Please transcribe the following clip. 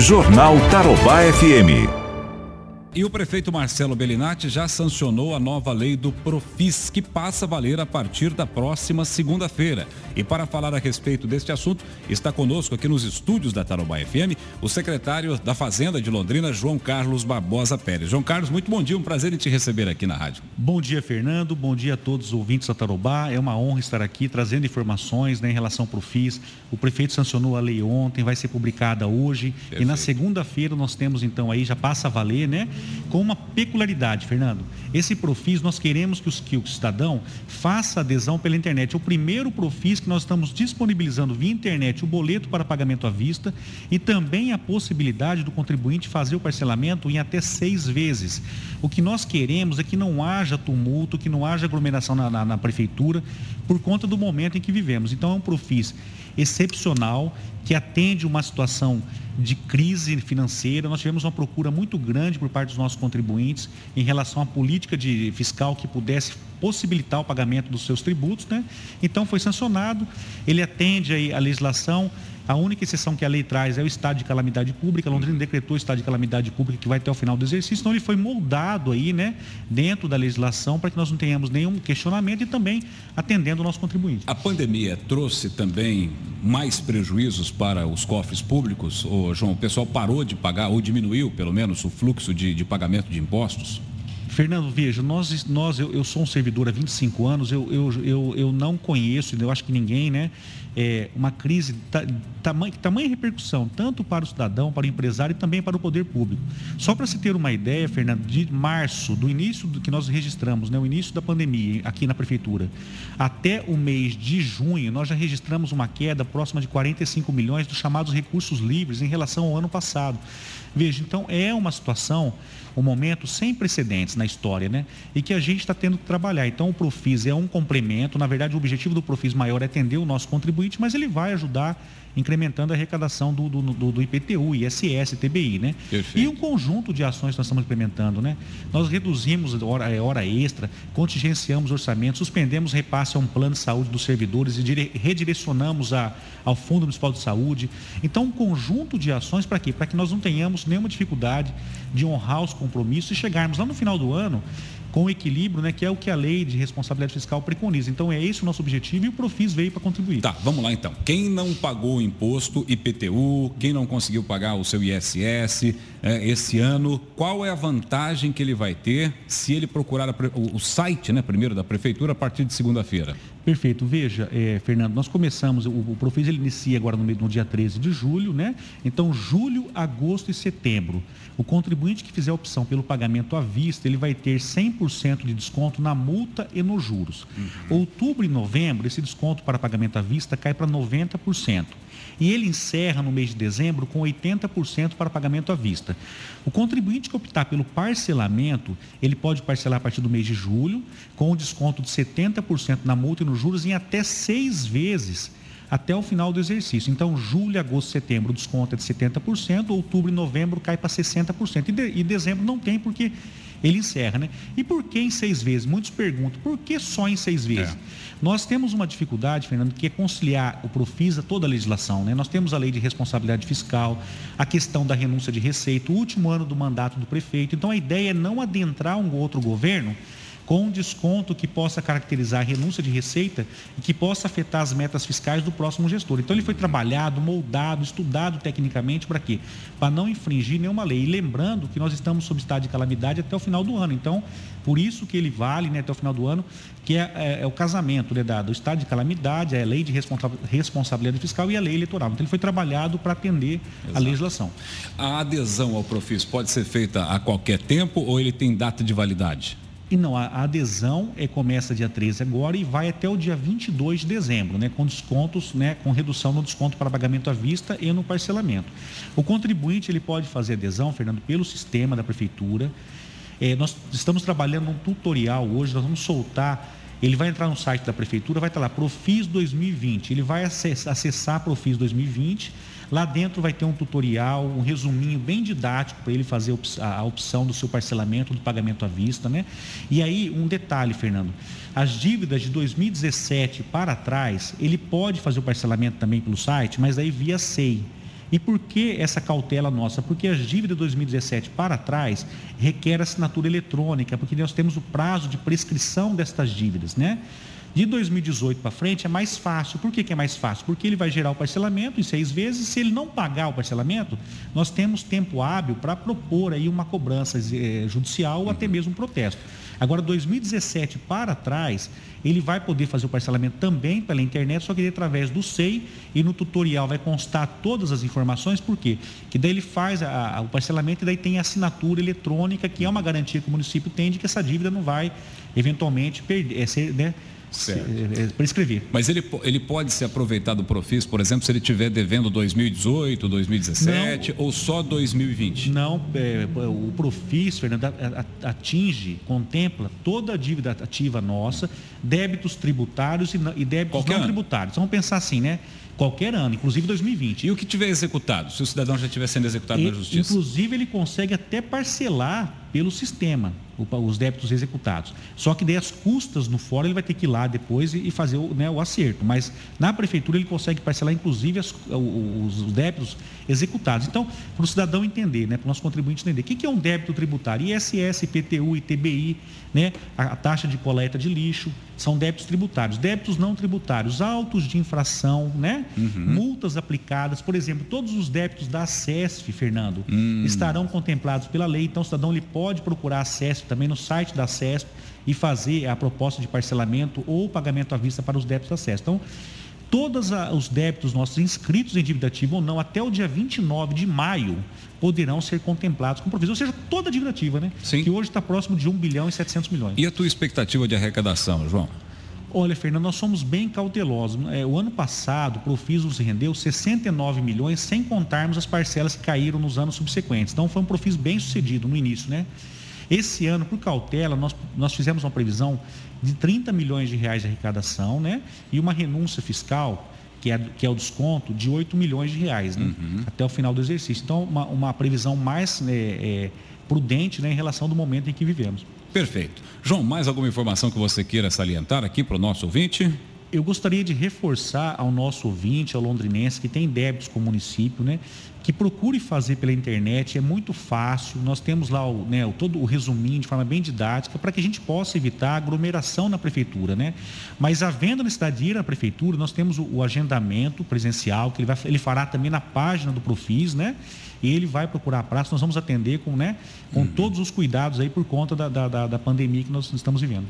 Jornal Tarobá FM. E o prefeito Marcelo Bellinati já sancionou a nova lei do Profis, que passa a valer a partir da próxima segunda-feira. E para falar a respeito deste assunto, está conosco aqui nos estúdios da Tarobá FM o secretário da Fazenda de Londrina, João Carlos Barbosa Pérez. João Carlos, muito bom dia, um prazer em te receber aqui na rádio. Bom dia, Fernando, bom dia a todos os ouvintes da Tarobá. É uma honra estar aqui trazendo informações né, em relação ao Profis. O prefeito sancionou a lei ontem, vai ser publicada hoje. Perfeito. E na segunda-feira nós temos então aí, já passa a valer, né? Com uma peculiaridade, Fernando. Esse Profis, nós queremos que, os, que o cidadão faça adesão pela internet. É o primeiro Profis que nós estamos disponibilizando via internet o boleto para pagamento à vista e também a possibilidade do contribuinte fazer o parcelamento em até seis vezes. O que nós queremos é que não haja tumulto, que não haja aglomeração na, na, na prefeitura, por conta do momento em que vivemos. Então, é um Profis excepcional que atende uma situação de crise financeira. Nós tivemos uma procura muito grande por parte dos nossos contribuintes em relação à política de fiscal que pudesse possibilitar o pagamento dos seus tributos, né? Então foi sancionado, ele atende aí a legislação a única exceção que a lei traz é o estado de calamidade pública. Londrina decretou o estado de calamidade pública que vai até o final do exercício. Então ele foi moldado aí, né, dentro da legislação para que nós não tenhamos nenhum questionamento e também atendendo o nosso contribuinte. A pandemia trouxe também mais prejuízos para os cofres públicos? Ou, João, o pessoal parou de pagar ou diminuiu, pelo menos, o fluxo de, de pagamento de impostos? Fernando, veja, nós, nós eu, eu, sou um servidor há 25 anos, eu, eu, eu, eu não conheço, eu acho que ninguém, né? É, uma crise ta, tamanha, tamanha repercussão, tanto para o cidadão, para o empresário e também para o poder público. Só para se ter uma ideia, Fernando, de março, do início do que nós registramos, né, o início da pandemia aqui na prefeitura, até o mês de junho, nós já registramos uma queda próxima de 45 milhões dos chamados recursos livres em relação ao ano passado. Veja, então é uma situação, um momento sem precedentes na história, né? E que a gente está tendo que trabalhar. Então o Profis é um complemento, na verdade o objetivo do Profis maior é atender o nosso contribuinte, mas ele vai ajudar incrementando a arrecadação do, do, do, do IPTU, ISS, TBI, né? Perfeito. E um conjunto de ações que nós estamos implementando, né? Nós reduzimos hora, é, hora extra, contingenciamos orçamento, suspendemos repasse a um plano de saúde dos servidores e dire, redirecionamos a, ao Fundo Municipal de Saúde. Então, um conjunto de ações para quê? Para que nós não tenhamos nenhuma dificuldade de honrar os compromissos e chegarmos lá no final do ano com equilíbrio, né, que é o que a lei de responsabilidade fiscal preconiza. Então é esse o nosso objetivo e o Profis veio para contribuir. Tá, vamos lá então. Quem não pagou o imposto IPTU, quem não conseguiu pagar o seu ISS é, esse ano, qual é a vantagem que ele vai ter se ele procurar a, o, o, site, né, primeiro da prefeitura a partir de segunda-feira? Perfeito. Veja, é, Fernando, nós começamos, o, o Profis ele inicia agora no, no dia 13 de julho, né? Então, julho, agosto e setembro. O contribuinte que fizer a opção pelo pagamento à vista, ele vai ter 100% de desconto na multa e nos juros. Uhum. Outubro e novembro, esse desconto para pagamento à vista cai para 90%. E ele encerra no mês de dezembro com 80% para pagamento à vista. O contribuinte que optar pelo parcelamento, ele pode parcelar a partir do mês de julho, com o desconto de 70% na multa e nos juros em até seis vezes até o final do exercício. Então, julho, agosto, setembro, o desconto é de 70%, outubro e novembro cai para 60%. E, de, e dezembro não tem, porque ele encerra, né? E por que em seis vezes? Muitos perguntam, por que só em seis vezes? É. Nós temos uma dificuldade, Fernando, que é conciliar o Profisa toda a legislação, né? Nós temos a lei de responsabilidade fiscal, a questão da renúncia de receita, o último ano do mandato do prefeito. Então a ideia é não adentrar um outro governo com um desconto que possa caracterizar a renúncia de receita e que possa afetar as metas fiscais do próximo gestor. Então ele foi trabalhado, moldado, estudado tecnicamente para quê? Para não infringir nenhuma lei. E lembrando que nós estamos sob estado de calamidade até o final do ano. Então, por isso que ele vale né, até o final do ano, que é, é, é o casamento né, da, do estado de calamidade, é a lei de responsabilidade fiscal e a lei eleitoral. Então ele foi trabalhado para atender Exato. a legislação. A adesão ao Profis pode ser feita a qualquer tempo ou ele tem data de validade? E não, a adesão é, começa dia 13 agora e vai até o dia 22 de dezembro, né, com descontos, né, com redução no desconto para pagamento à vista e no parcelamento. O contribuinte ele pode fazer adesão, Fernando, pelo sistema da prefeitura. É, nós estamos trabalhando um tutorial hoje, nós vamos soltar. Ele vai entrar no site da prefeitura, vai estar lá, Profis 2020. Ele vai acessar, acessar Profis 2020 Lá dentro vai ter um tutorial, um resuminho bem didático para ele fazer a opção do seu parcelamento, do pagamento à vista, né? E aí, um detalhe, Fernando. As dívidas de 2017 para trás, ele pode fazer o parcelamento também pelo site, mas aí via SEI. E por que essa cautela nossa? Porque as dívidas de 2017 para trás requer assinatura eletrônica, porque nós temos o prazo de prescrição destas dívidas, né? De 2018 para frente é mais fácil. Por que, que é mais fácil? Porque ele vai gerar o parcelamento em seis vezes. Se ele não pagar o parcelamento, nós temos tempo hábil para propor aí uma cobrança eh, judicial ou até mesmo um protesto. Agora, 2017 para trás, ele vai poder fazer o parcelamento também pela internet, só que através do SEI e no tutorial vai constar todas as informações, por quê? Que daí ele faz a, a, o parcelamento e daí tem a assinatura eletrônica, que é uma garantia que o município tem de que essa dívida não vai eventualmente perder, é, ser, né, é, é, prescrever. Mas ele, ele pode se aproveitar do Profis, por exemplo, se ele estiver devendo 2018, 2017 não, ou só 2020? Não, é, o Profis, Fernando, atinge, contempla toda a dívida ativa nossa, débitos tributários e, e débitos Qualquer não ano. tributários. Então, vamos pensar assim, né? Qualquer ano, inclusive 2020. E o que tiver executado, se o cidadão já estiver sendo executado e, na justiça? Inclusive, ele consegue até parcelar pelo sistema os débitos executados. Só que daí as custas no fórum ele vai ter que ir lá depois e fazer o, né, o acerto. Mas na prefeitura ele consegue parcelar inclusive as, os, os, débitos executados. Então, para o cidadão entender, né, para o nosso contribuinte entender, o que, que é um débito tributário? ISS, IPTU, ITBI, né, a, a taxa de coleta de lixo, são débitos tributários. Débitos não tributários, autos de infração, né? Uhum. multas aplicadas, por exemplo, todos os débitos da SESF, Fernando, uhum. estarão contemplados pela lei. Então, o cidadão ele pode procurar a SESF também no site da SESF e fazer a proposta de parcelamento ou pagamento à vista para os débitos da SESF. Então, todos os débitos nossos inscritos em dívida ativa ou não, até o dia 29 de maio, poderão ser contemplados com provisão, ou seja, toda a dívida ativa, né? Sim. Que hoje está próximo de 1 bilhão e 700 milhões. E a tua expectativa de arrecadação, João? Olha, Fernando, nós somos bem cautelosos. É, o ano passado, o Profis nos rendeu 69 milhões, sem contarmos as parcelas que caíram nos anos subsequentes. Então, foi um Profis bem sucedido no início, né? Esse ano, por cautela, nós, nós fizemos uma previsão de 30 milhões de reais de arrecadação, né? E uma renúncia fiscal que é, que é o desconto de 8 milhões de reais né? uhum. até o final do exercício. Então, uma, uma previsão mais né, é, prudente né, em relação do momento em que vivemos. Perfeito. João, mais alguma informação que você queira salientar aqui para o nosso ouvinte? Eu gostaria de reforçar ao nosso ouvinte, ao londrinense, que tem débitos com o município, né? que procure fazer pela internet, é muito fácil. Nós temos lá o, né, o, todo o resuminho de forma bem didática para que a gente possa evitar aglomeração na prefeitura. Né? Mas havendo necessidade de ir à prefeitura, nós temos o, o agendamento presencial, que ele, vai, ele fará também na página do Profis, né? E ele vai procurar a praça, nós vamos atender com, né, com uhum. todos os cuidados aí por conta da, da, da pandemia que nós estamos vivendo.